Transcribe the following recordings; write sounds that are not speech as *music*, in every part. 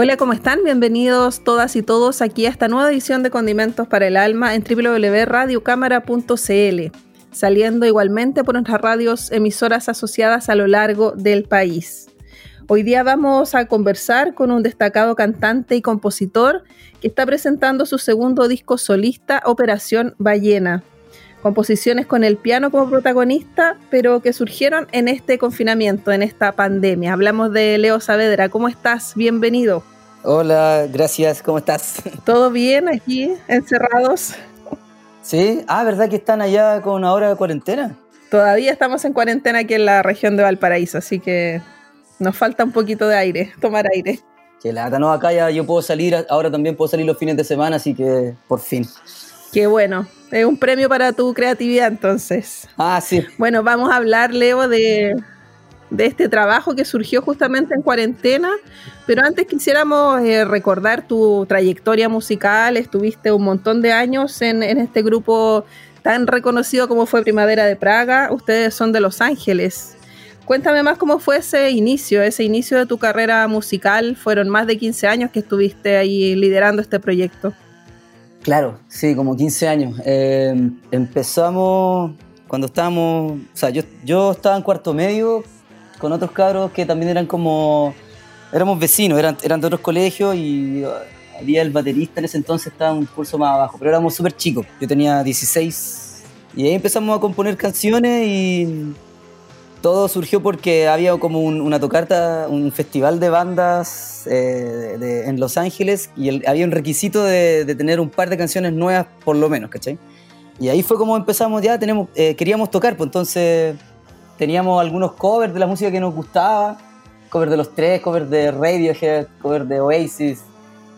Hola, ¿cómo están? Bienvenidos todas y todos aquí a esta nueva edición de Condimentos para el Alma en www.radiocámara.cl, saliendo igualmente por nuestras radios emisoras asociadas a lo largo del país. Hoy día vamos a conversar con un destacado cantante y compositor que está presentando su segundo disco solista, Operación Ballena. Composiciones con el piano como protagonista, pero que surgieron en este confinamiento, en esta pandemia. Hablamos de Leo Saavedra. ¿Cómo estás? Bienvenido. Hola, gracias. ¿Cómo estás? *laughs* ¿Todo bien aquí, encerrados? Sí. Ah, ¿verdad que están allá con ahora de cuarentena? Todavía estamos en cuarentena aquí en la región de Valparaíso, así que nos falta un poquito de aire, tomar aire. Que lata, no, acá ya yo puedo salir, ahora también puedo salir los fines de semana, así que por fin. Qué bueno. Es un premio para tu creatividad entonces. Ah, sí. Bueno, vamos a hablar, Leo, de, este trabajo que surgió justamente en cuarentena, pero antes quisiéramos eh, recordar tu trayectoria musical. Estuviste un montón de años en, en este grupo tan reconocido como fue Primavera de Praga. Ustedes son de Los Ángeles. Cuéntame más cómo fue ese inicio, ese inicio de tu carrera musical. Fueron más de 15 años que estuviste ahí liderando este proyecto. Claro, sí, como 15 años. Eh, empezamos cuando estábamos, o sea, yo, yo estaba en cuarto medio con otros cabros que también eran como, éramos vecinos, eran, de otros colegios y uh, había el baterista en ese entonces, estaba un curso más abajo, pero éramos súper chicos, yo tenía 16 y ahí empezamos a componer canciones y todo surgió porque había como una tocarta, un festival de bandas eh, en Los Ángeles y había un requisito de, tener un par de canciones nuevas por lo menos, ¿cachai? Y ahí fue como empezamos, ya tenemos, eh, queríamos tocar, pues entonces teníamos algunos covers de la música que nos gustaba, covers de los tres, covers de Radiohead, covers de Oasis,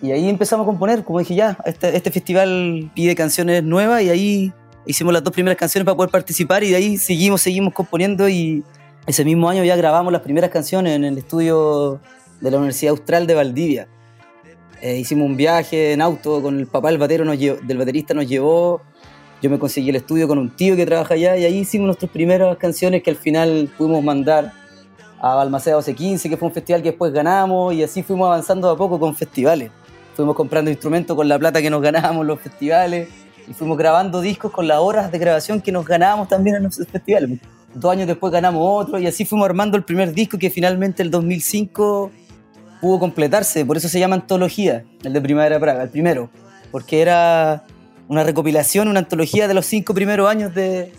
y ahí empezamos a componer, como dije ya, este, este festival pide canciones nuevas y ahí hicimos las dos primeras canciones para poder participar y de ahí seguimos, seguimos componiendo y ese mismo año ya grabamos las primeras canciones en el estudio de la Universidad Austral de Valdivia. Eh, hicimos un viaje en auto con el papá del, batero nos del baterista, nos llevó. Yo me conseguí el estudio con un tío que trabaja allá y ahí hicimos nuestras primeras canciones que al final pudimos mandar a Balmaceda 1215, que fue un festival que después ganamos y así fuimos avanzando a poco con festivales. Fuimos comprando instrumentos con la plata que nos ganábamos en los festivales y fuimos grabando discos con las horas de grabación que nos ganábamos también en los festivales. Dos años después ganamos otro y así fuimos armando el primer disco que finalmente el 2005 pudo completarse. Por eso se llama Antología, el de Primavera Praga, el primero. Porque era una recopilación, una antología de los cinco primeros años de,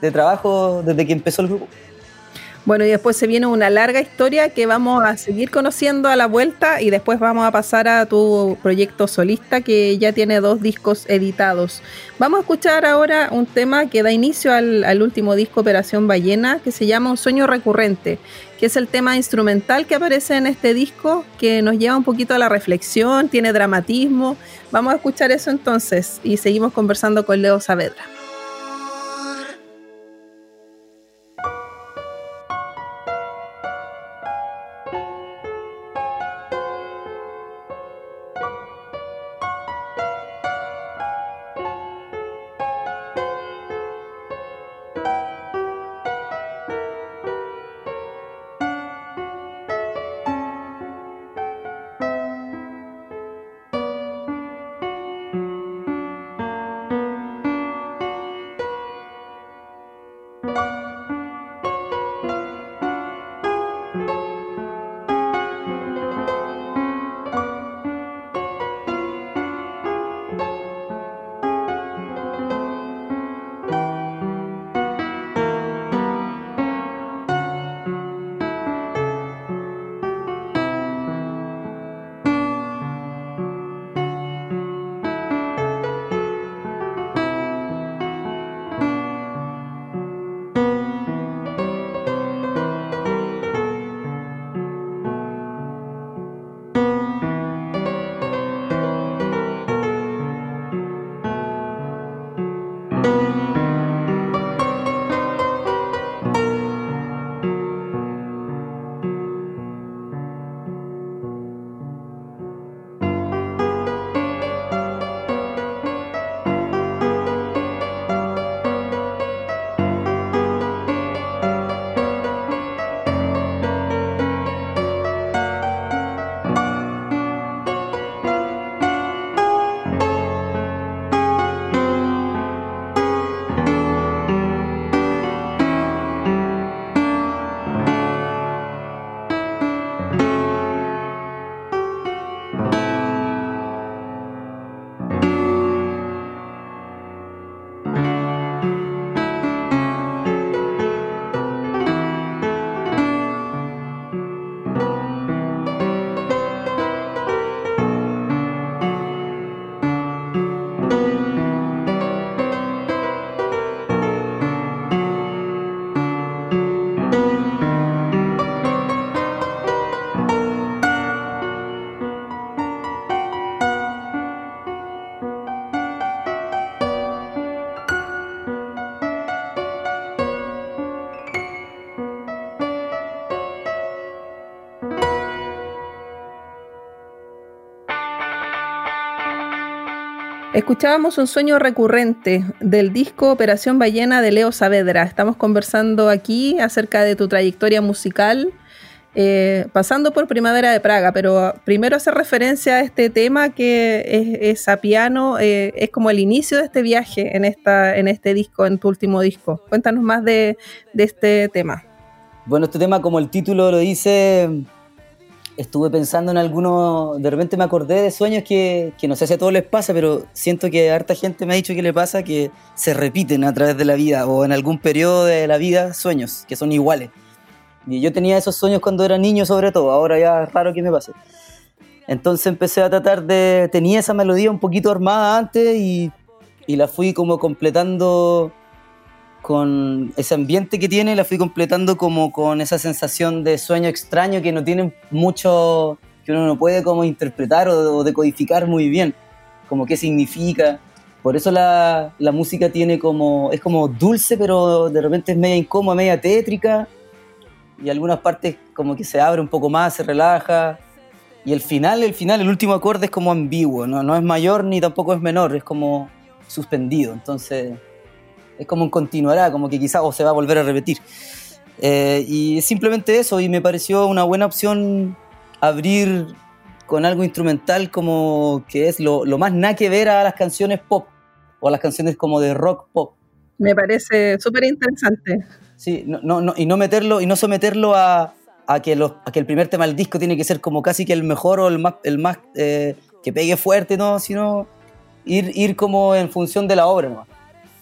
de trabajo desde que empezó el grupo. Bueno, y después se viene una larga historia que vamos a seguir conociendo a la vuelta y después vamos a pasar a tu proyecto solista que ya tiene dos discos editados. Vamos a escuchar ahora un tema que da inicio al, al último disco Operación Ballena que se llama Un sueño recurrente, que es el tema instrumental que aparece en este disco que nos lleva un poquito a la reflexión, tiene dramatismo. Vamos a escuchar eso entonces y seguimos conversando con Leo Saavedra. Escuchábamos un sueño recurrente del disco Operación Ballena de Leo Saavedra. Estamos conversando aquí acerca de tu trayectoria musical, eh, pasando por Primavera de Praga, pero primero hace referencia a este tema que es, a piano, eh, es como el inicio de este viaje en, esta, en este disco, en tu último disco. Cuéntanos más de este tema. Bueno, este tema, como el título lo dice, estuve pensando en algunos, de repente me acordé de sueños que, que, no sé si a todos les pasa, pero siento que harta gente me ha dicho que le pasa que se repiten a través de la vida o en algún periodo de la vida sueños que son iguales. Y yo tenía esos sueños cuando era niño sobre todo, ahora ya es raro que me pase. Entonces empecé a tratar de, tenía esa melodía un poquito armada antes y, y la fui como completando con ese ambiente que tiene, la fui completando como con esa sensación de sueño extraño que no tiene mucho, que uno no puede como interpretar o, decodificar muy bien, como qué significa. Por eso la, la, música tiene como, es como dulce, pero de repente es media incómoda, media tétrica, y algunas partes como que se abre un poco más, se relaja. Y el final, el final, el último acorde es como ambiguo, no, no es mayor ni tampoco es menor, es como suspendido. Entonces, es como un continuará, como que quizás o se va a volver a repetir. Eh, y simplemente eso, y me pareció una buena opción abrir con algo instrumental como que es lo, lo más nada que ver a las canciones pop o a las canciones como de rock pop. Me parece súper interesante. Sí, no, no, y no meterlo, y no someterlo a, a que los, a que el primer tema del disco tiene que ser como casi que el mejor o el más, el más eh, que pegue fuerte, no, sino ir, ir como en función de la obra, ¿no?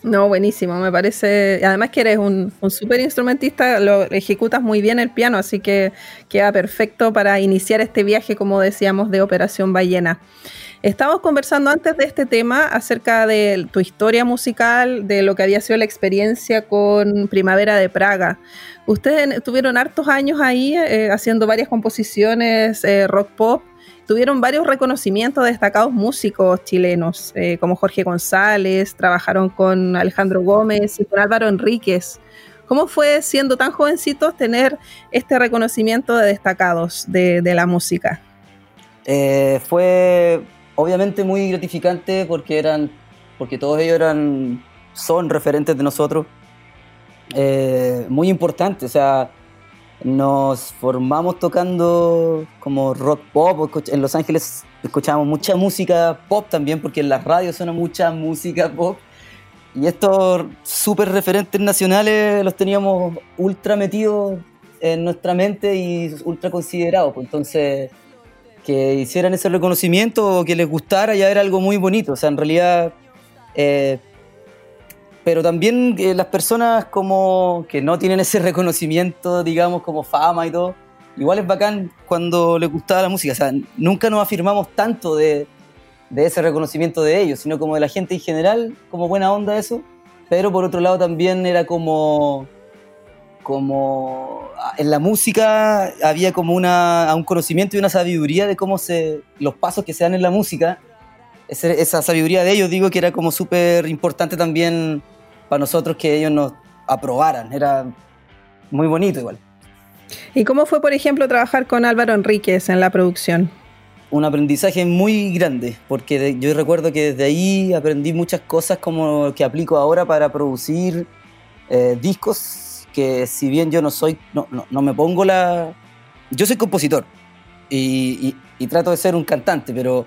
No, buenísimo, me parece. Además que eres un, un súper instrumentista, lo ejecutas muy bien el piano, así que queda perfecto para iniciar este viaje, como decíamos, de Operación Ballena. Estamos conversando antes de este tema acerca de tu historia musical, de lo que había sido la experiencia con Primavera de Praga. Ustedes tuvieron hartos años ahí eh, haciendo varias composiciones eh, rock pop tuvieron varios reconocimientos de destacados músicos chilenos, eh, como Jorge González, trabajaron con Alejandro Gómez y con Álvaro Enríquez. ¿Cómo fue, siendo tan jovencitos, tener este reconocimiento de destacados de, la música? Eh, fue obviamente muy gratificante porque eran, porque todos ellos eran, son referentes de nosotros. Eh, muy importante, o sea, nos formamos tocando como rock pop. En Los Ángeles escuchábamos mucha música pop también, porque en las radios suena mucha música pop. Y estos súper referentes nacionales los teníamos ultra metidos en nuestra mente y ultra considerados. Pues entonces, que hicieran ese reconocimiento o que les gustara ya era algo muy bonito. O sea, en realidad eh, pero también eh, las personas como que no tienen ese reconocimiento, digamos, como fama y todo, igual es bacán cuando les gustaba la música. O sea, nunca nos afirmamos tanto de, de ese reconocimiento de ellos, sino como de la gente en general, como buena onda eso. Pero por otro lado también era como, como ah, en la música había como una, un conocimiento y una sabiduría de cómo se, los pasos que se dan en la música. esa sabiduría de ellos, digo que era como súper importante también para nosotros que ellos nos aprobaran. Era muy bonito igual. ¿Y cómo fue, por ejemplo, trabajar con Álvaro Enríquez en la producción? Un aprendizaje muy grande, porque yo recuerdo que desde ahí aprendí muchas cosas como que aplico ahora para producir eh, discos, que si bien yo no soy, no, no, me pongo la... Yo soy compositor y, y trato de ser un cantante, pero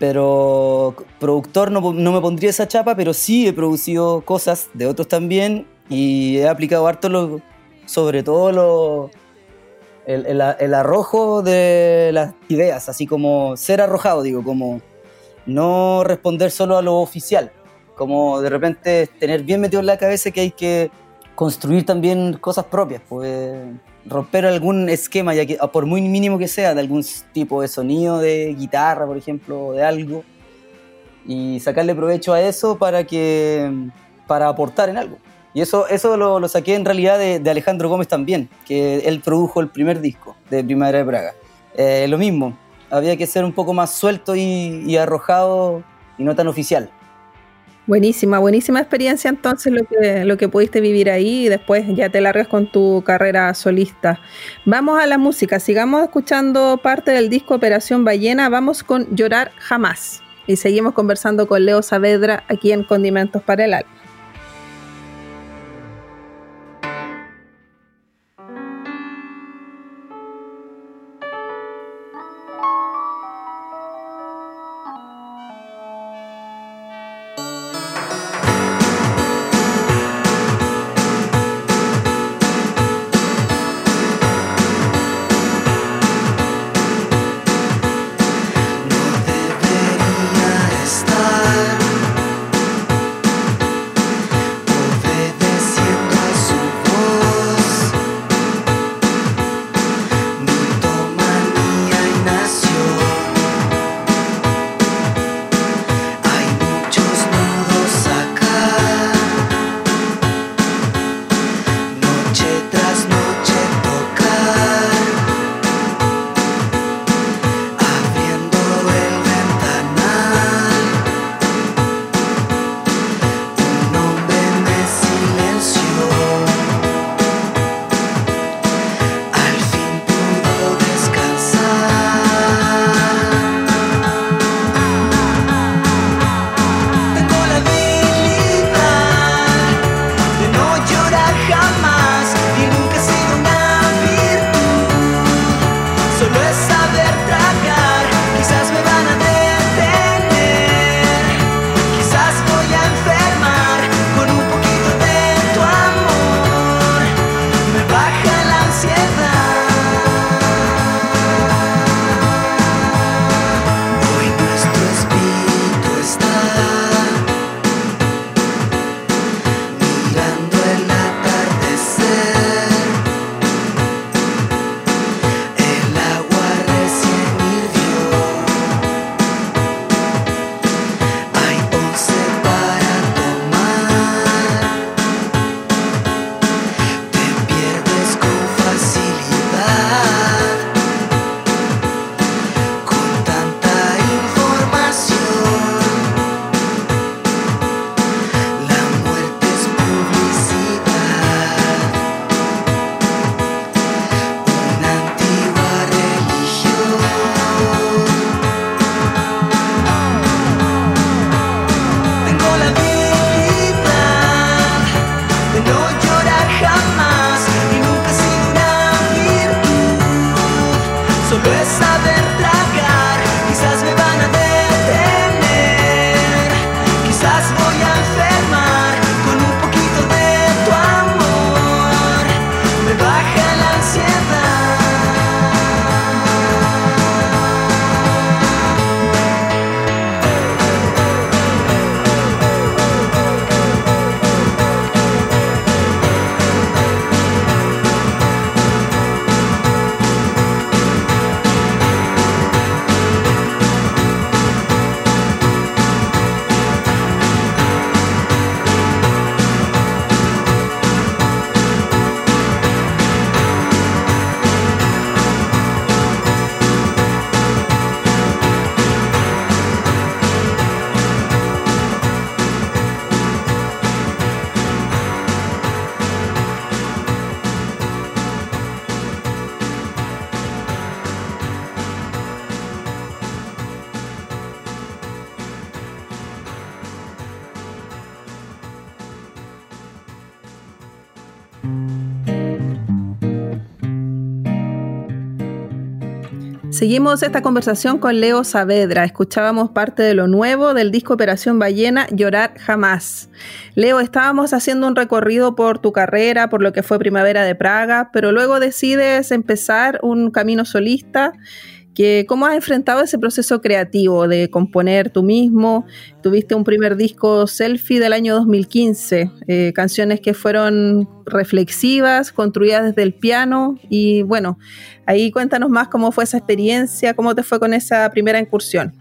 pero productor no, no, me pondría esa chapa, pero sí he producido cosas de otros también y he aplicado harto, sobre todo lo, el, el, arrojo de las ideas, así como ser arrojado, digo, como no responder solo a lo oficial, como de repente tener bien metido en la cabeza que hay que construir también cosas propias, pues romper algún esquema, ya que por muy mínimo que sea, de algún tipo de sonido de guitarra, por ejemplo, de algo, y sacarle provecho a eso para que para aportar en algo. Y eso, eso lo, saqué en realidad de, Alejandro Gómez también, que él produjo el primer disco de Primavera de Praga. Eh, lo mismo, había que ser un poco más suelto y arrojado y no tan oficial. Buenísima, buenísima experiencia entonces lo que, lo que pudiste vivir ahí y después ya te largas con tu carrera solista. Vamos a la música, sigamos escuchando parte del disco Operación Ballena, vamos con Llorar Jamás. y seguimos conversando con Leo Saavedra aquí en Condimentos para el Alma. Seguimos esta conversación con Leo Saavedra. Escuchábamos parte de lo nuevo del disco Operación Ballena, Llorar Jamás. Leo, estábamos haciendo un recorrido por tu carrera, por lo que fue Primavera de Praga, pero luego decides empezar un camino solista ¿Cómo has enfrentado ese proceso creativo de componer tú mismo? Tuviste un primer disco selfie del año 2015, eh, canciones que fueron reflexivas, construidas desde el piano y bueno, ahí cuéntanos más cómo fue esa experiencia, cómo te fue con esa primera incursión.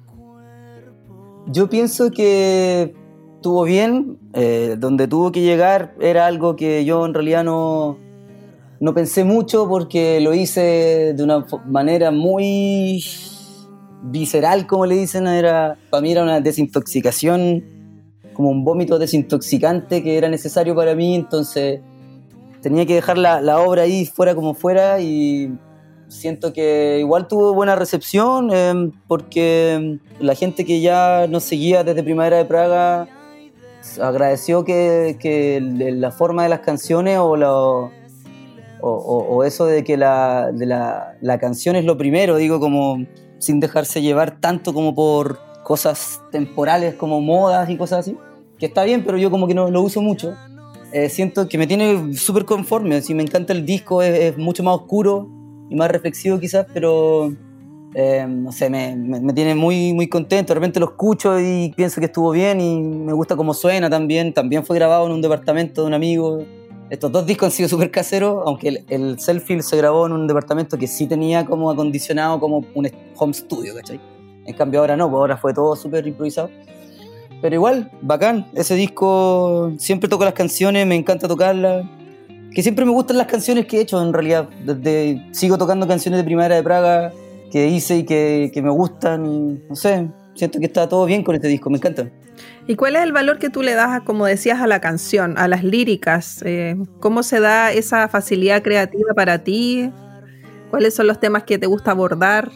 Yo pienso que estuvo bien, eh, donde tuvo que llegar era algo que yo en realidad no, no pensé mucho porque lo hice de una manera muy visceral, como le dicen. Era, para mí era una desintoxicación, como un vómito desintoxicante que era necesario para mí. Entonces tenía que dejar la, obra ahí fuera como fuera y, siento que igual tuvo buena recepción em, porque la gente que ya nos seguía desde Primavera de Praga agradeció que, la forma de las canciones o, o, eso de que la, la, canción es lo primero, digo, como sin dejarse llevar tanto como por cosas temporales como modas y cosas así, que está bien, pero yo como que no lo uso mucho. Eh, siento que me tiene súper conforme, así me encanta el disco, es mucho más oscuro, y más reflexivo quizás, pero eh, no sé, me, me, tiene muy, muy contento. De repente lo escucho y pienso que estuvo bien y me gusta cómo suena también. También fue grabado en un departamento de un amigo. Estos dos discos han sido súper caseros, aunque el, el Selfie se grabó en un departamento que sí tenía como acondicionado como un home studio, ¿cachai? En cambio ahora no, pues ahora fue todo súper improvisado. Pero igual, bacán. Ese disco siempre toco las canciones, me encanta tocarlas que siempre me gustan las canciones que he hecho en realidad. Desde, sigo tocando canciones de Primavera de Praga que hice y que, me gustan y no sé, siento que está todo bien con este disco, me encanta. ¿Y cuál es el valor que tú le das, como decías, a la canción, a las líricas? Eh, ¿Cómo se da esa facilidad creativa para ti? ¿Cuáles son los temas que te gusta abordar?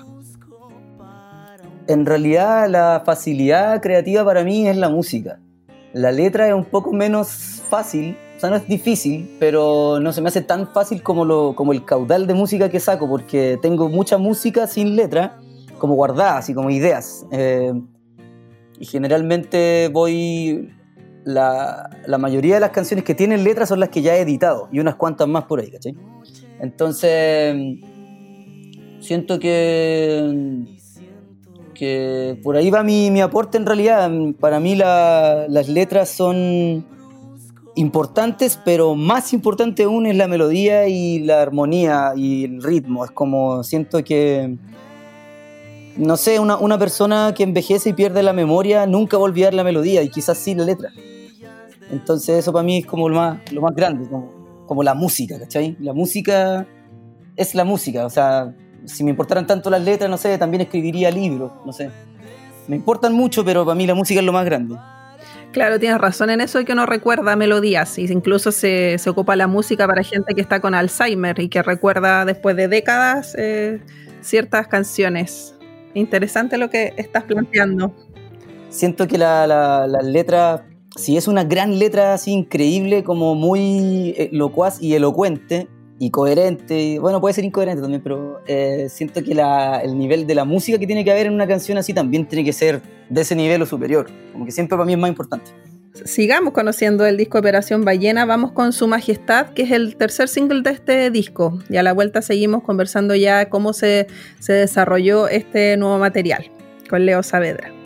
En realidad la facilidad creativa para mí es la música. La letra es un poco menos fácil sea, no es difícil, pero no se me hace tan fácil como, lo, como el caudal de música que saco, porque tengo mucha música sin letra, como guardada, así como ideas. Eh, y generalmente voy. La, la, mayoría de las canciones que tienen letra son las que ya he editado, y unas cuantas más por ahí, ¿cachai? Entonces. Siento que. que por ahí va mi, mi aporte en realidad. Para mí las letras son importantes, pero más importante aún es la melodía y la armonía y el ritmo. Es como siento que, no sé, una, una persona que envejece y pierde la memoria nunca va a olvidar la melodía y quizás sí la letra. Entonces eso para mí es como lo más, lo más grande, como, como la música, ¿cachai? La música es la música, o sea, si me importaran tanto las letras, no sé, también escribiría libros, no sé. Me importan mucho, pero para mí la música es lo más grande. Claro, tienes razón en eso y que no recuerda melodías. Y incluso se, ocupa la música para gente que está con Alzheimer y que recuerda después de décadas eh, ciertas canciones. Interesante lo que estás planteando. Siento que la, letra, si es una gran letra así increíble, como muy eh, locuaz y elocuente, y coherente, bueno, puede ser incoherente también, pero eh, siento que el nivel de la música que tiene que haber en una canción así también tiene que ser de ese nivel o superior, como que siempre para mí es más importante. Sigamos conociendo el disco Operación Ballena, vamos con Su Majestad, que es el tercer single de este disco, y a la vuelta seguimos conversando ya cómo se, se desarrolló este nuevo material con Leo Saavedra.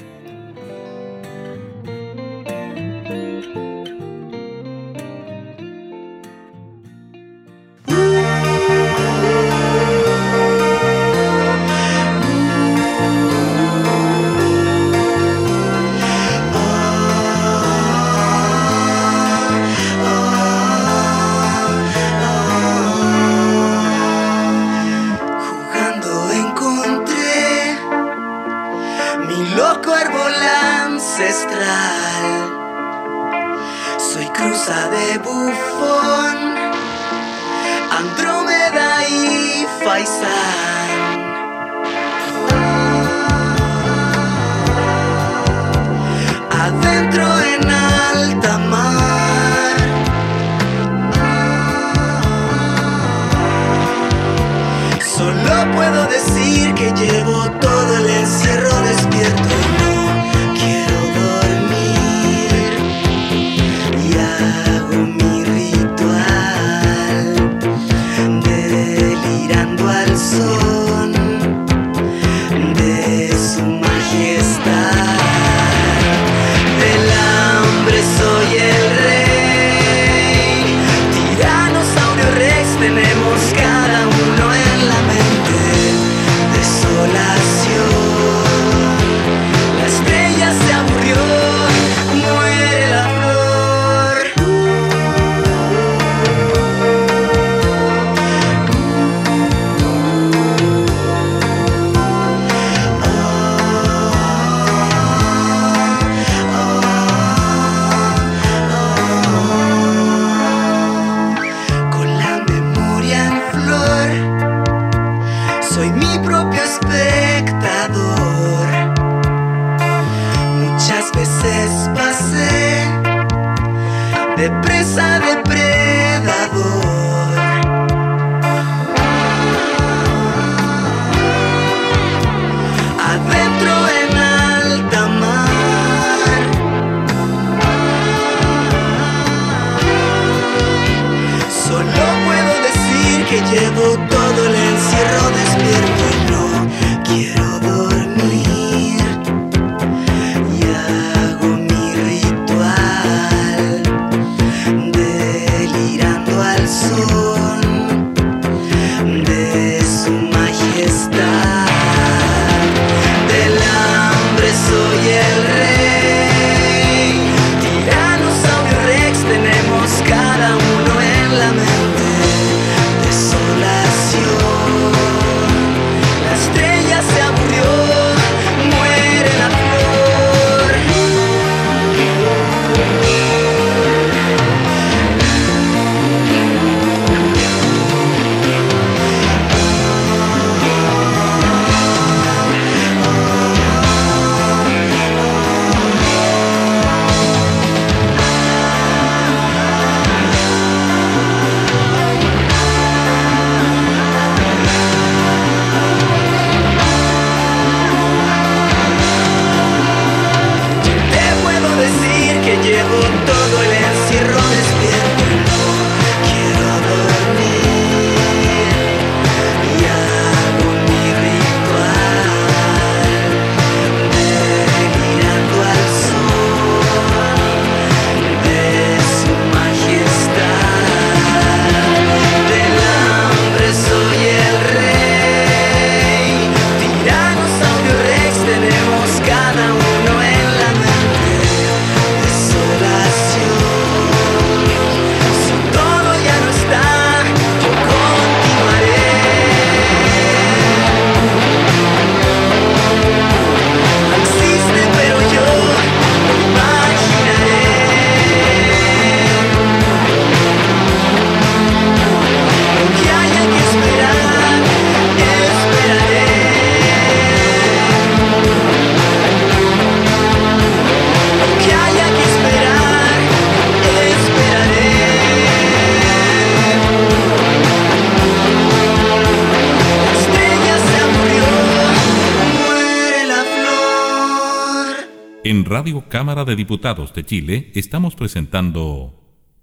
Cámara de Diputados de Chile estamos presentando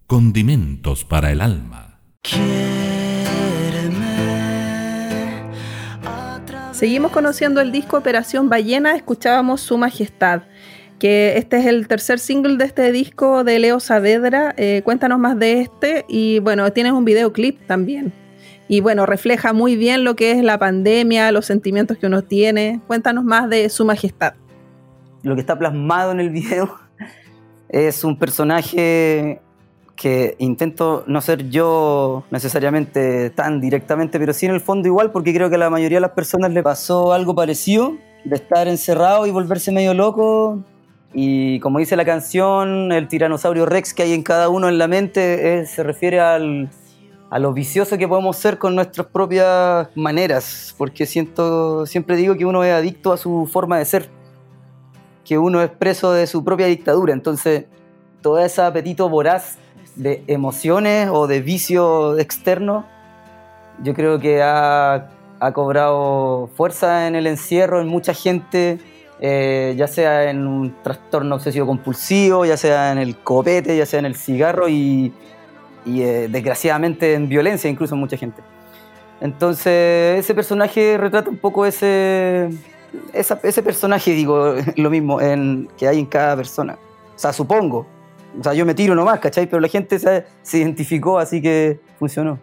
Condimentos para el Alma. Seguimos conociendo el disco Operación Ballena, escuchábamos Su Majestad, que este es el tercer single de este disco de Leo Saavedra. Eh, cuéntanos más de este y bueno, tienes un videoclip también. Y bueno, refleja muy bien lo que es la pandemia, los sentimientos que uno tiene. Cuéntanos más de Su Majestad. Lo que está plasmado en el video *laughs* es un personaje que intento no ser yo necesariamente tan directamente, pero sí en el fondo igual, porque creo que a la mayoría de las personas le pasó algo parecido, de estar encerrado y volverse medio loco. Y como dice la canción, el tiranosaurio Rex que hay en cada uno en la mente eh, se refiere al, a lo vicioso que podemos ser con nuestras propias maneras, porque siento, siempre digo que uno es adicto a su forma de ser que uno es preso de su propia dictadura. Entonces, todo ese apetito voraz de emociones o de vicio externo, yo creo que ha, ha cobrado fuerza en el encierro en mucha gente, eh, ya sea en un trastorno obsesivo compulsivo, ya sea en el copete, ya sea en el cigarro y, eh, desgraciadamente en violencia incluso en mucha gente. Entonces, ese personaje retrata un poco ese, esa- ese personaje, digo, *laughs* lo mismo que hay en cada persona. O sea, supongo. O sea, yo me tiro nomás, ¿cachai? Pero la gente se, se identificó, así que funcionó.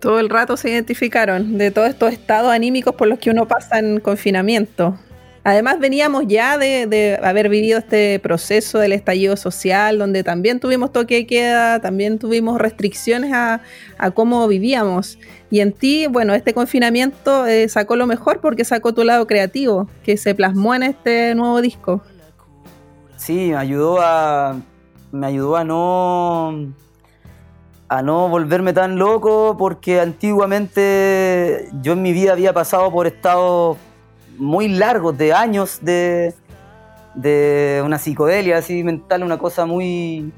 Todo el rato se identificaron de todos estos estados anímicos por los que uno pasa en confinamiento. Además veníamos ya de, de haber vivido este proceso del estallido social, donde también tuvimos toque de queda, también tuvimos restricciones a, a cómo vivíamos. Y en ti, bueno, este confinamiento eh, sacó lo mejor porque sacó tu lado creativo, que se plasmó en este nuevo disco. Sí, me ayudó a. Me ayudó a no. a no volverme tan loco, porque antiguamente yo en mi vida había pasado por estados muy largos de años de, de una psicodelia así mental, una cosa muy.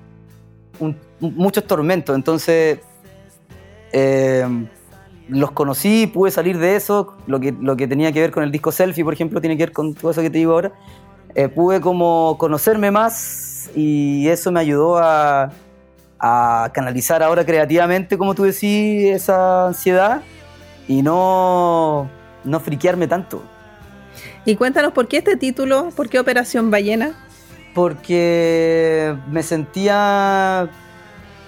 un- muchos tormentos. Entonces, eh, los conocí, pude salir de eso, lo que, lo que tenía que ver con el disco Selfie, por ejemplo, tiene que ver con todo eso que te digo ahora. Eh, pude como conocerme más y eso me ayudó a, canalizar ahora creativamente, como tú decís, esa ansiedad y no, no friquearme tanto. Y cuéntanos por qué este título, por qué Operación Ballena. porque me sentía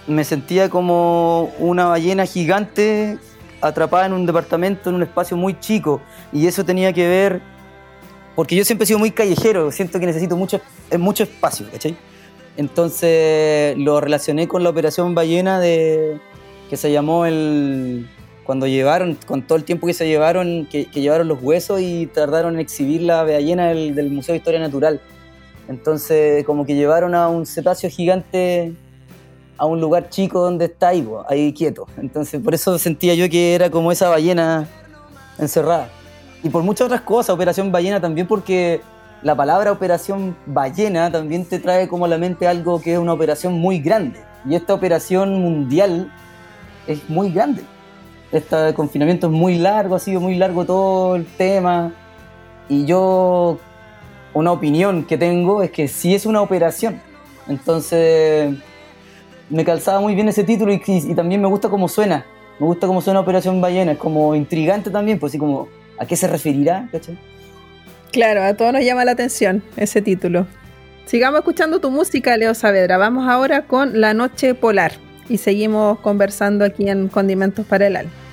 me sentía como una ballena gigante atrapada en un departamento en un espacio muy chico y eso tenía que ver porque yo siempre he sido muy callejero siento que necesito mucho eh, mucho espacio ¿cachai? entonces lo relacioné con la operación ballena de que se llamó el cuando llevaron con todo el tiempo que se llevaron que, que llevaron los huesos y tardaron en exhibir la ballena del, del Museo de Historia Natural entonces, como que llevaron a un cetáceo gigante a un lugar chico donde está ahí, ahí quieto. Entonces, por eso sentía yo que era como esa ballena encerrada. Y por muchas otras cosas, Operación Ballena también porque la palabra Operación Ballena también te trae como a la mente algo que es una operación muy grande. Y esta operación mundial es muy grande. Este confinamiento es muy largo, ha sido muy largo todo el tema. Y yo una opinión que tengo es que sí es una operación. Entonces me calzaba muy bien ese título y, también me gusta cómo suena. Me gusta cómo suena Operación Ballena. Es como intrigante también, pues así como a qué se referirá, ¿cachai? Claro, a todos nos llama la atención ese título. Sigamos escuchando tu música, Leo Saavedra. Vamos ahora con La Noche Polar y seguimos conversando aquí en Condimentos para el Alma.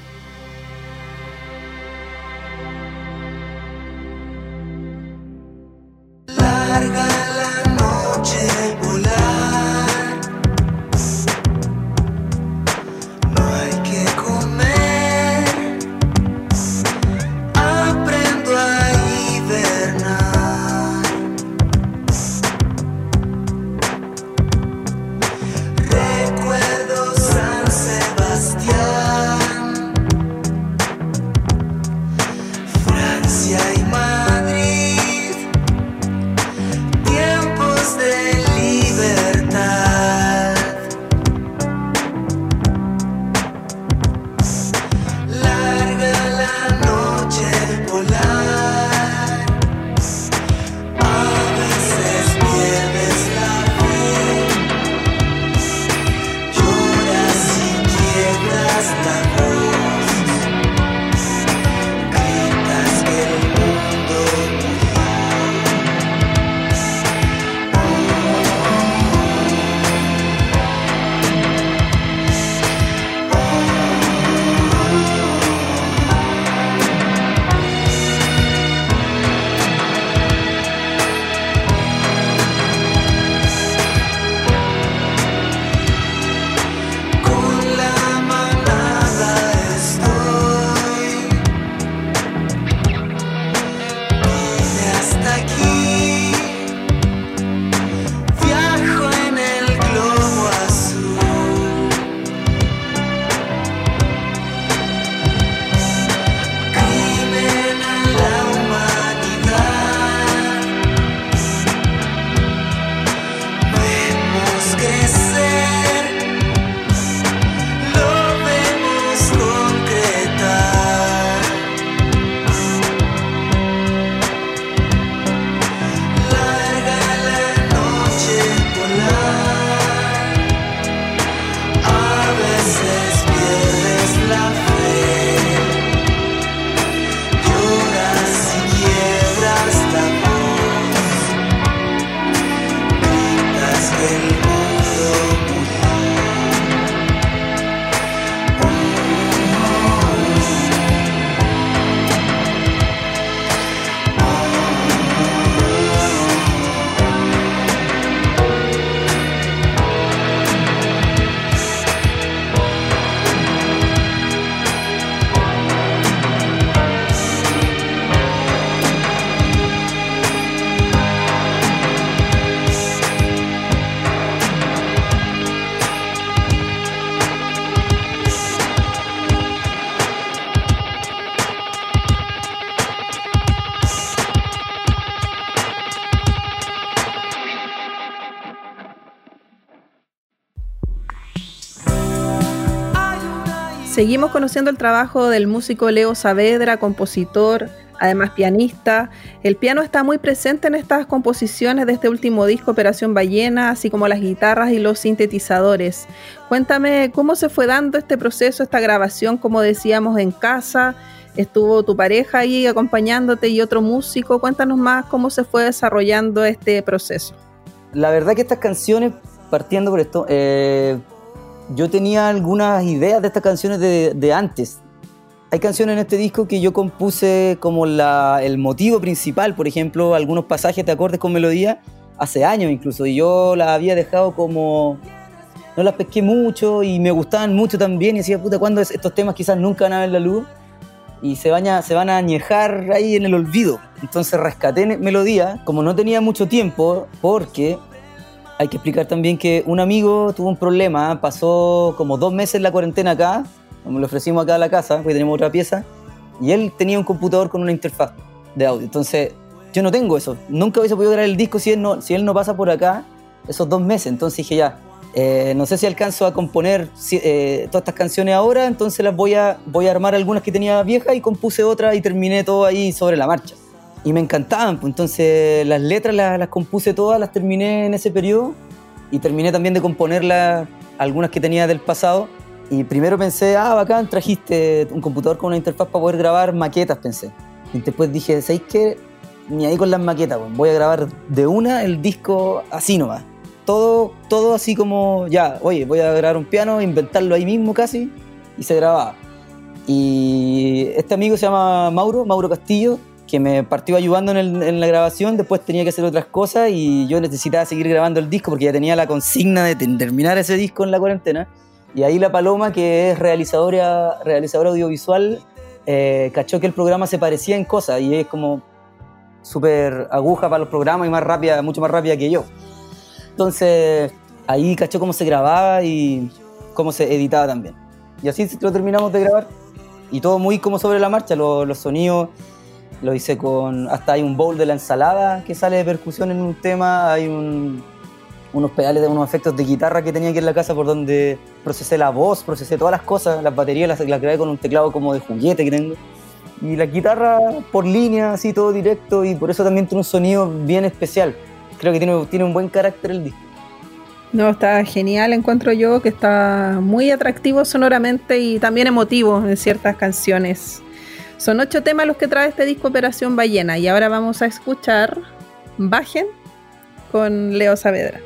Seguimos conociendo el trabajo del músico Leo Saavedra, compositor, además pianista. El piano está muy presente en estas composiciones de este último disco, Operación Ballena, así como las guitarras y los sintetizadores. Cuéntame cómo se fue dando este proceso, esta grabación, como decíamos, en casa. Estuvo tu pareja ahí acompañándote y otro músico. Cuéntanos más cómo se fue desarrollando este proceso. La verdad que estas canciones, partiendo por esto, eh, yo tenía algunas ideas de estas canciones de, de antes, hay canciones en este disco que yo compuse como el motivo principal, por ejemplo, algunos pasajes de acordes con melodía, hace años incluso, y yo las había dejado como... No las pesqué mucho y me gustaban mucho también, y decía, puta, ¿cuándo estos temas quizás nunca van a ver la luz? Y se van, a, se van a añejar ahí en el olvido. Entonces rescaté melodía, como no tenía mucho tiempo, porque hay que explicar también que un amigo tuvo un problema, pasó como dos meses la cuarentena acá, me lo ofrecimos acá a la casa, porque tenemos otra pieza, y él tenía un computador con una interfaz de audio. Entonces, yo no tengo eso. Nunca hubiese podido grabar el disco si él no, si él no pasa por acá esos dos meses. Entonces dije, ya, eh, no sé si alcanzo a componer eh, todas estas canciones ahora, entonces las voy a, voy a armar algunas que tenía viejas y compuse otras y terminé todo ahí sobre la marcha. Y me encantaban, pues entonces las letras las, las compuse todas, las terminé en ese periodo y terminé también de componerlas, algunas que tenía del pasado y primero pensé, ah, bacán, trajiste un computador con una interfaz para poder grabar maquetas, pensé. Y después dije, ¿sabéis qué? Ni ahí con las maquetas, voy a grabar de una el disco así nomás. Todo, todo así como, ya, oye, voy a grabar un piano, inventarlo ahí mismo casi, y se grababa. Y este amigo se llama Mauro, Mauro Castillo, que me partió ayudando en, en, la grabación, después tenía que hacer otras cosas y yo necesitaba seguir grabando el disco porque ya tenía la consigna de terminar ese disco en la cuarentena. Y ahí la Paloma, que es realizadora, realizadora audiovisual, eh, cachó que el programa se parecía en cosas y es como súper aguja para los programas y más rápida, mucho más rápida que yo. Entonces ahí cachó cómo se grababa y cómo se editaba también. Y así lo terminamos de grabar. Y todo muy como sobre la marcha, los, los sonidos lo hice con... Hasta hay un bowl de la ensalada que sale de percusión en un tema, hay un, unos pedales de unos efectos de guitarra que tenía aquí en la casa por donde procesé la voz, procesé todas las cosas, las baterías las, las con un teclado como de juguete que tengo. Y la guitarra por línea, así todo directo, y por eso también tiene un sonido bien especial. Creo que tiene, tiene un buen carácter el disco. No, está genial, encuentro yo, que está muy atractivo sonoramente y también emotivo en ciertas canciones. Son ocho temas los que trae este disco Operación Ballena y ahora vamos a escuchar Bajen con Leo Saavedra.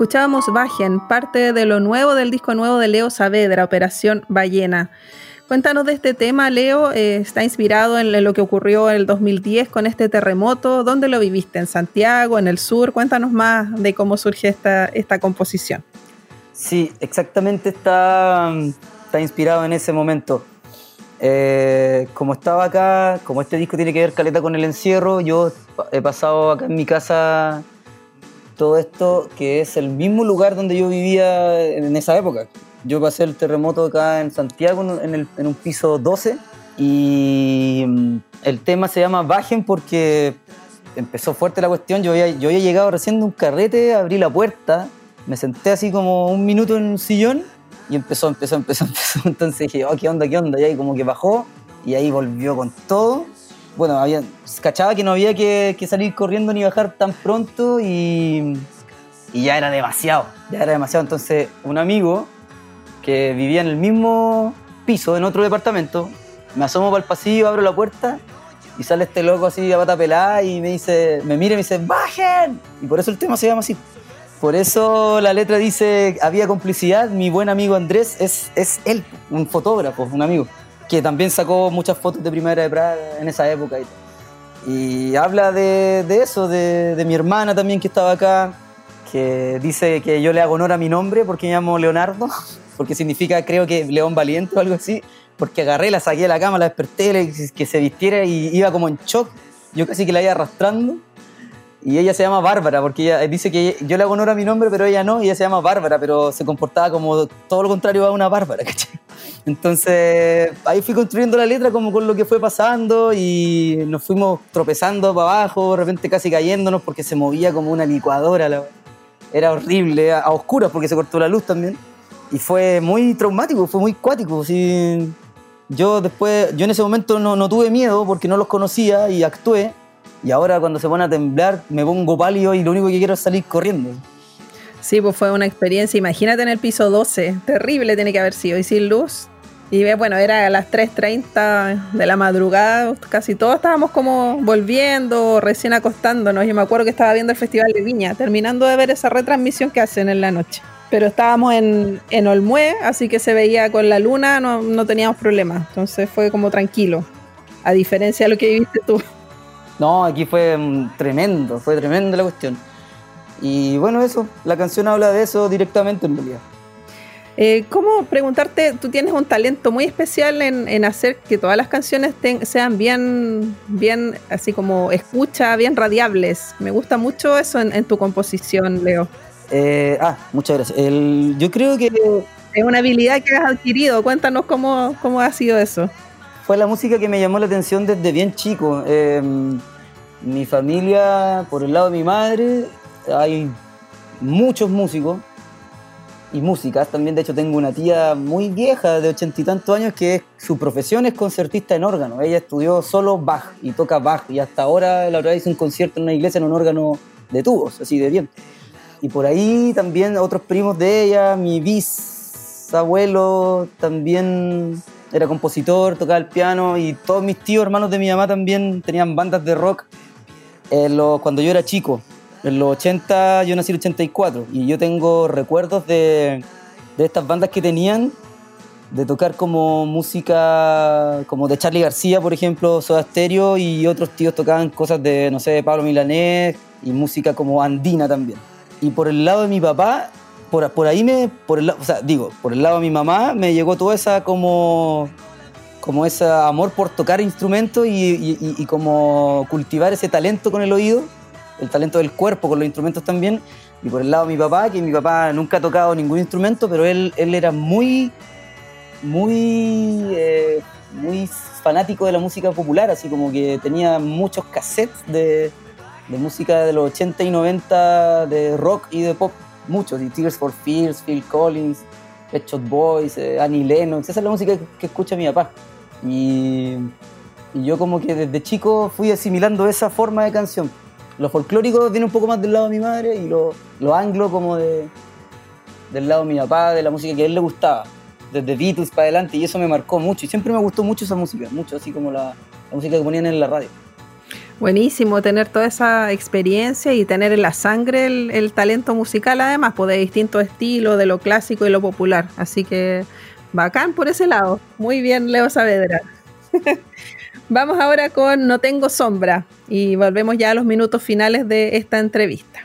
Escuchábamos Bajen, parte de lo nuevo del disco nuevo de Leo Saavedra, Operación Ballena. Cuéntanos de este tema, Leo. Eh, está inspirado en lo que ocurrió en el 2010 con este terremoto. ¿Dónde lo viviste? ¿En Santiago? ¿En el sur? Cuéntanos más de cómo surge esta, composición. Sí, exactamente está, está inspirado en ese momento. Eh, como estaba acá, como este disco tiene que ver caleta con el encierro, yo he pasado acá en mi casa todo esto, que es el mismo lugar donde yo vivía en esa época. Yo pasé el terremoto acá en Santiago en, el- en un piso 12 y mm, el tema se llama Bajen porque empezó fuerte la cuestión. Yo había, yo había llegado recién de un carrete, abrí la puerta, me senté así como un minuto en un sillón y empezó, empezó, empezó, *laughs* empezó. Entonces dije, oh, ¿qué onda, qué onda? Y ahí como que bajó y ahí volvió con todo. Bueno, había, cachaba que no había que, que salir corriendo ni bajar tan pronto y, y ya era demasiado, ya era demasiado. Entonces un amigo que vivía en el mismo piso, en otro departamento, me asomo para el pasillo, abro la puerta y sale este loco así a pata pelada y me dice, me mira y me dice, ¡bajen! Y por eso el tema se llama así. Por eso la letra dice, había complicidad, mi buen amigo Andrés es, es él, un fotógrafo, un amigo, que también sacó muchas fotos de Primera de Praga en esa época. Y, habla de, eso, de, mi hermana también que estaba acá, que dice que yo le hago honor a mi nombre porque me llamo Leonardo, *laughs* porque significa creo que León Valiente o algo así, porque agarré, la saqué de la cama, la desperté, que se vistiera y iba como en shock, yo casi que la iba arrastrando. Y ella se llama Bárbara, porque ella dice que yo le hago honor a mi nombre, pero ella no, y ella se llama Bárbara, pero se comportaba como todo lo contrario a una Bárbara, *laughs* ¿cachai? Entonces ahí fui construyendo la letra como con lo que fue pasando y nos fuimos tropezando para abajo, de repente casi cayéndonos porque se movía como una licuadora. Era horrible, a, oscuras porque se cortó la luz también. Y fue muy traumático, fue muy cuático. Yo después, yo en ese momento no, no tuve miedo porque no los conocía y actué. Y ahora cuando se pone a temblar me pongo pálido y lo único que quiero es salir corriendo. Sí, pues fue una experiencia. Imagínate en el piso 12. Terrible tiene que haber sido. Y sin luz. Y ve, bueno, era a las 3.30 de la madrugada. Casi todos estábamos como volviendo, recién acostándonos. Yo me acuerdo que estaba viendo el Festival de Viña, terminando de ver esa retransmisión que hacen en la noche. Pero estábamos en, en Olmué, así que se veía con la luna, no, no teníamos problemas. Entonces fue como tranquilo. A diferencia de lo que viviste tú. No, aquí fue mm, tremendo, fue tremenda la cuestión. Y bueno, eso, la canción habla de eso directamente en realidad. Eh, ¿Cómo preguntarte? Tú tienes un talento muy especial en, en hacer que todas las canciones ten- sean bien, bien, así como escucha, bien radiables. Me gusta mucho eso en, en tu composición, Leo. Eh, ah, muchas gracias. El- yo creo que Es una habilidad que has adquirido. Cuéntanos cómo, cómo ha sido eso. Fue la música que me llamó la atención desde bien chico. Eh, mi familia, por el lado de mi madre, hay muchos músicos y músicas. También, de hecho, tengo una tía muy vieja, de ochenta y tantos años, que su profesión es concertista en órgano. Ella estudió solo Bach y toca Bach. Y hasta ahora, la vez hizo un concierto en una iglesia en un órgano de tubos, así de viento. Y por ahí también otros primos de ella, mi bisabuelo también era compositor, tocaba el piano y todos mis tíos, hermanos de mi mamá también tenían bandas de rock los- cuando yo era chico. En los 80, yo nací en el 84 y yo tengo recuerdos de, de estas bandas que tenían, de tocar como música como de Charlie García, por ejemplo, Soda Stereo y otros tíos tocaban cosas de, no sé, Pablo Milanés y música como andina también. Y por el lado de mi papá, por, por ahí me, por el, o sea, digo, por el lado de mi mamá me llegó toda esa como, como ese amor por tocar instrumentos y, y- y- y como cultivar ese talento con el oído, el talento del cuerpo con los instrumentos también. Y por el lado de mi papá, que mi papá nunca ha tocado ningún instrumento, pero él, él era muy, muy, eh, muy fanático de la música popular, así como que tenía muchos cassettes de, de música de los 80 y 90 de rock y de pop, muchos, y Tears for Fears, Phil Collins, Pet Shop Boys, eh, Annie Lennox, esa es la música que, escucha mi papá. Y, y yo como que desde chico fui asimilando esa forma de canción. Lo folclórico viene un poco más del lado de mi madre y lo, lo anglo como de, del lado de mi papá, de la música que a él le gustaba, desde Beatles para adelante, y eso me marcó mucho. Y siempre me gustó mucho esa música, mucho así como la, la música que ponían en la radio. Buenísimo tener toda esa experiencia y tener en la sangre el, talento musical, además, pues de distintos estilos, de lo clásico y lo popular. Así que bacán por ese lado. Muy bien, Leo Saavedra. *laughs* Vamos ahora con No Tengo Sombra y volvemos ya a los minutos finales de esta entrevista.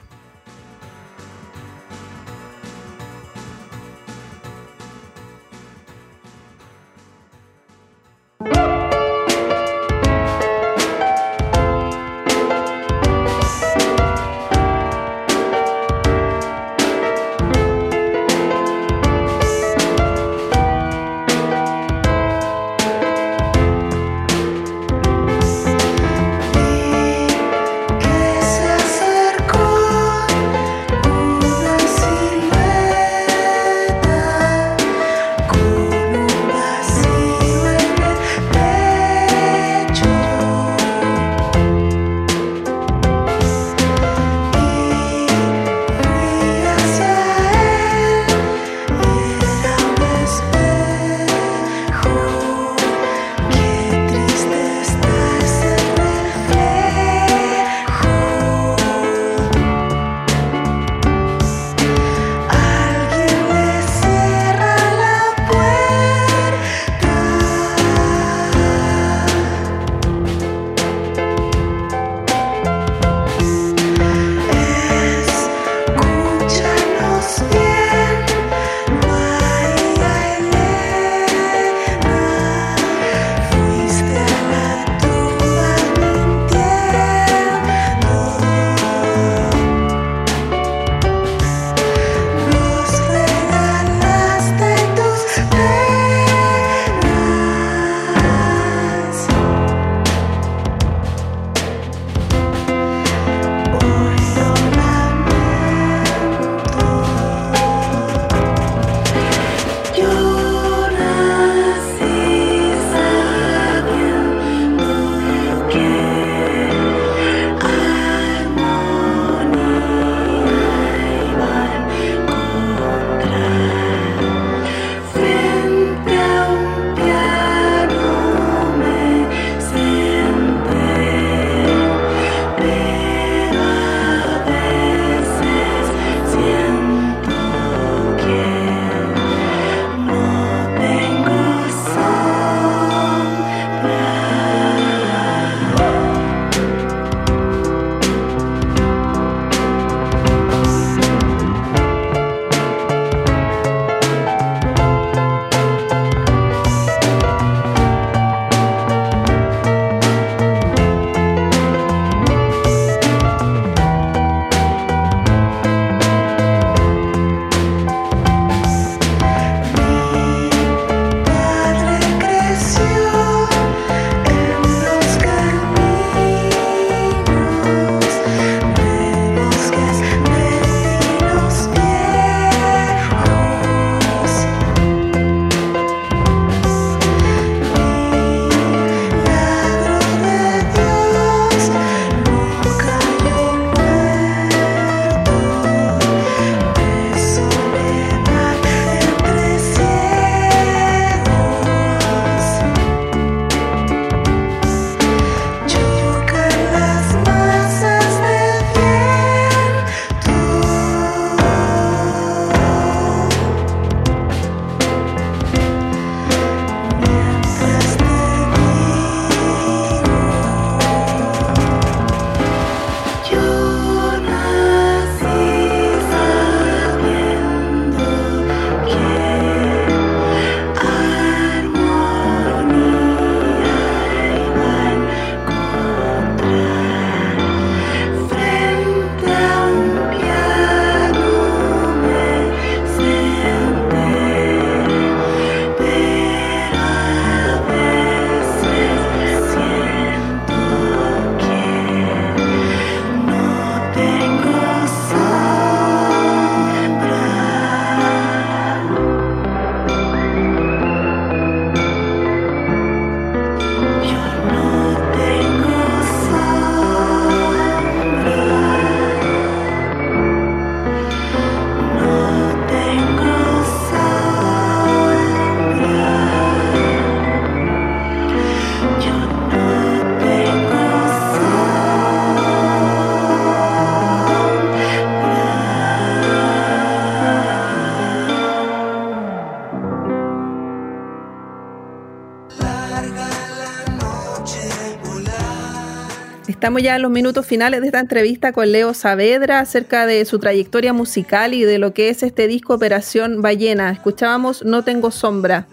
Estamos ya en los minutos finales de esta entrevista con Leo Saavedra acerca de su trayectoria musical y de lo que es este disco Operación Ballena. Escuchábamos No Tengo Sombra,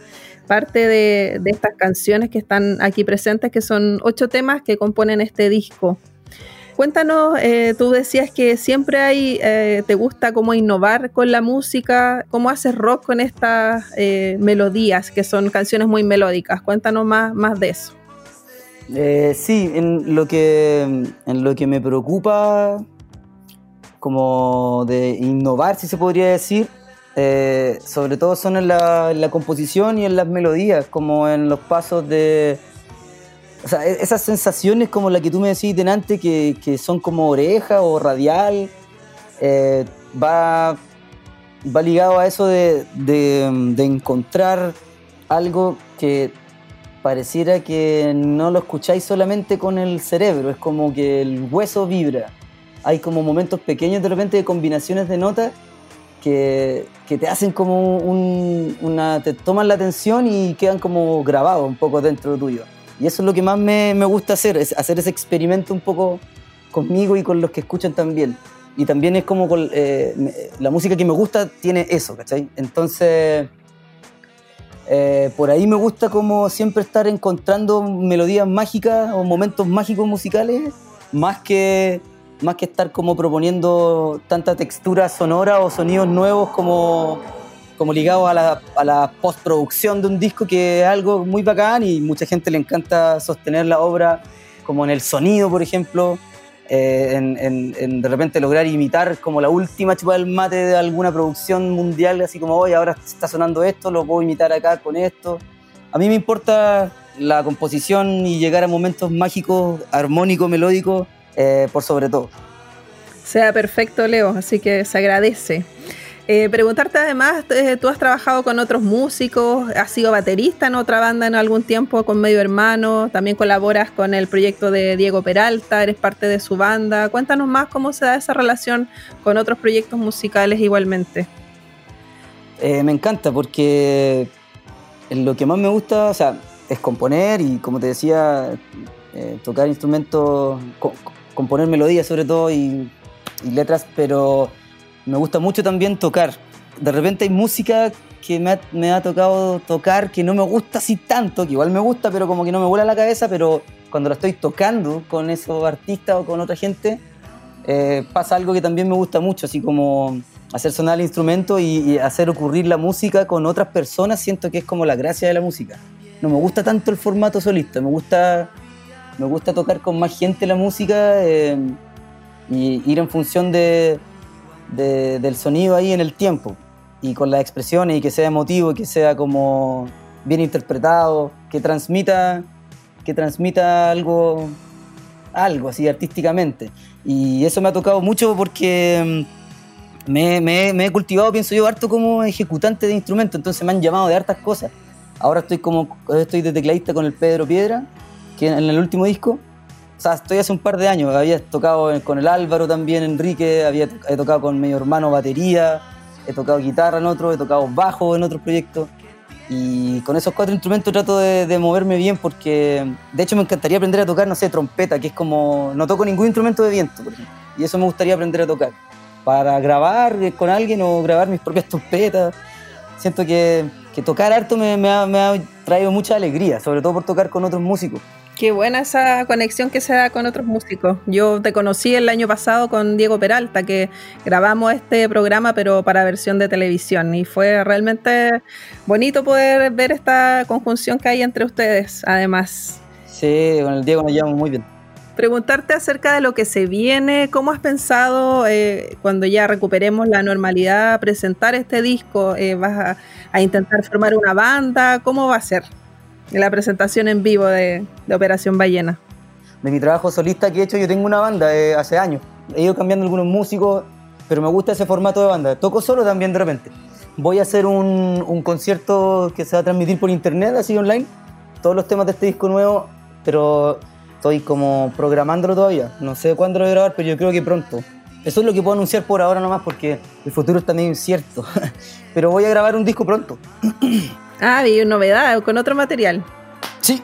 parte de, estas canciones que están aquí presentes, que son ocho temas que componen este disco. Cuéntanos, eh, tú decías que siempre hay, eh, te gusta como innovar con la música, cómo haces rock con estas eh, melodías, que son canciones muy melódicas. Cuéntanos más, más de eso. Eh, sí, en lo, que, en lo que me preocupa como de innovar, si se podría decir, eh, sobre todo son en la, en la composición y en las melodías, como en los pasos de... O sea, e- esas sensaciones como la que tú me decís delante, que, que son como oreja o radial, eh, va, va ligado a eso de, de- de encontrar algo que pareciera que no lo escucháis solamente con el cerebro, es como que el hueso vibra. Hay como momentos pequeños de repente de combinaciones de notas que, que te hacen como un- una. te toman la atención y quedan como grabados un poco dentro tuyo. Y eso es lo que más me, me gusta hacer, es hacer ese experimento un poco conmigo y con los que escuchan también. Y también es como con, eh, la música que me gusta tiene eso, ¿cachai? Entonces. Eh, por ahí me gusta como siempre estar encontrando melodías mágicas o momentos mágicos musicales, más que, más que estar como proponiendo tanta textura sonora o sonidos nuevos como, como ligados a la, a la postproducción de un disco, que es algo muy bacán y mucha gente le encanta sostener la obra como en el sonido, por ejemplo, eh, en, en- de repente lograr imitar como la última chupa del mate de alguna producción mundial, así como, hoy ahora está sonando esto, lo puedo imitar acá con esto. A mí me importa la composición y llegar a momentos mágicos, armónicos, melódicos, eh, por sobre todo. Sea perfecto, Leo, así que se agradece. Eh, preguntarte además, eh, tú has trabajado con otros músicos, has sido baterista en otra banda en algún tiempo con Medio Hermano, también colaboras con el proyecto de Diego Peralta, eres parte de su banda. Cuéntanos más cómo se da esa relación con otros proyectos musicales igualmente. Eh, me encanta porque lo que más me gusta, o sea, es componer y como te decía, tocar instrumentos, co- co- componer melodías sobre todo y letras, pero me gusta mucho también tocar. De repente hay música que me ha, me ha tocado tocar que no me gusta así tanto, que igual me gusta, pero como que no me vuela la cabeza, pero cuando la estoy tocando con esos artistas o con otra gente, eh, pasa algo que también me gusta mucho, así como hacer sonar el instrumento y, y hacer ocurrir la música con otras personas, siento que es como la gracia de la música. No me gusta tanto el formato solista, me gusta, me gusta tocar con más gente la música eh, y ir en función de, de- del sonido ahí en el tiempo y con las expresiones y que sea emotivo y que sea como bien interpretado, que transmita, que transmita algo, algo así artísticamente. Y eso me ha tocado mucho porque mm, me, me- me he cultivado, pienso yo, harto como ejecutante de instrumentos, entonces me han llamado de hartas cosas. Ahora estoy como estoy de tecladista con el Pedro Piedra, que en el último disco. Sea, estoy hace un par de años, había tocado con el Álvaro también, Enrique, había he tocado con mi hermano batería, he tocado guitarra en otro, he tocado bajo en otros proyectos. Y con esos cuatro instrumentos trato de, de moverme bien porque, de hecho, me encantaría aprender a tocar, no sé, trompeta, que es como, no toco ningún instrumento de viento, por ejemplo. Y eso me gustaría aprender a tocar. Para grabar con alguien o grabar mis propias trompetas. Siento que, que tocar harto me, me ha, me ha traído mucha alegría, sobre todo por tocar con otros músicos. Qué buena esa conexión que se da con otros músicos. Yo te conocí el año pasado con Diego Peralta, que grabamos este programa, pero para versión de televisión. Y fue realmente bonito poder ver esta conjunción que hay entre ustedes, además. Sí, con el Diego nos llevamos muy bien. Preguntarte acerca de lo que se viene, ¿cómo has pensado eh, cuando ya recuperemos la normalidad presentar este disco? Eh, ¿Vas a, a intentar formar una banda? ¿Cómo va a ser la presentación en vivo de, de Operación Ballena? de mi trabajo solista que he hecho, yo tengo una banda eh, hace años. He ido cambiando algunos músicos, pero me gusta ese formato de banda. Toco solo también de repente. Voy a hacer un, un concierto que se va a transmitir por internet, así online. Todos los temas de este disco nuevo, pero estoy como programándolo todavía. No sé cuándo lo voy a grabar, pero yo creo que pronto. Eso es lo que puedo anunciar por ahora nomás porque el futuro está medio incierto. *laughs* pero voy a grabar un disco pronto. *clears throat* Ah, vi novedad con otro material. Sí,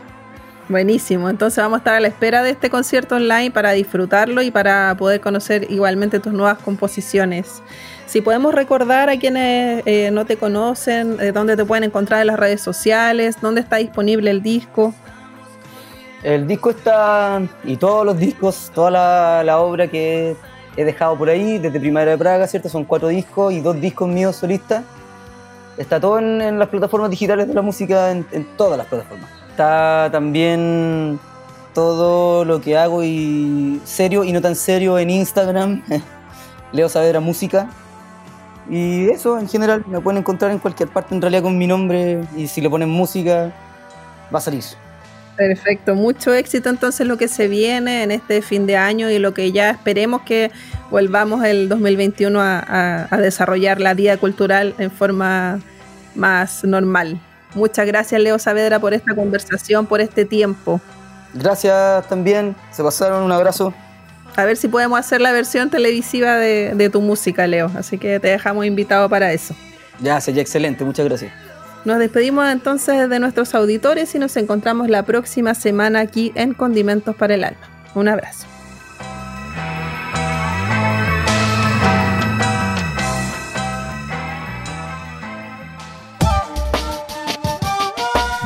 Buenísimo, entonces vamos a estar a la espera de este concierto online para disfrutarlo y para poder conocer igualmente tus nuevas composiciones. Si podemos recordar a quienes eh, no te conocen, eh, dónde te pueden encontrar en las redes sociales, dónde está disponible el disco. El disco está, y todos los discos, toda la, la obra que he dejado por ahí, desde Primavera de Praga, ¿cierto? Son cuatro discos y dos discos míos solistas. Está todo en, las plataformas digitales de la música, en, todas las plataformas. Está también todo lo que hago y serio y no tan serio en Instagram, *laughs* Leo Saavedra Música. Y eso, en general, me pueden encontrar en cualquier parte en realidad con mi nombre y si le ponen música, va a salir. Perfecto, mucho éxito entonces lo que se viene en este fin de año y lo que ya esperemos que volvamos el 2021 a, a, a desarrollar la vida cultural en forma más normal. Muchas gracias Leo Saavedra por esta conversación, por este tiempo. Gracias también, se pasaron, un abrazo. A ver si podemos hacer la versión televisiva de, de tu música, Leo. Así que te dejamos invitado para eso. Ya, sería excelente, muchas gracias. Nos despedimos entonces de nuestros auditores y nos encontramos la próxima semana aquí en Condimentos para el Alma. Un abrazo.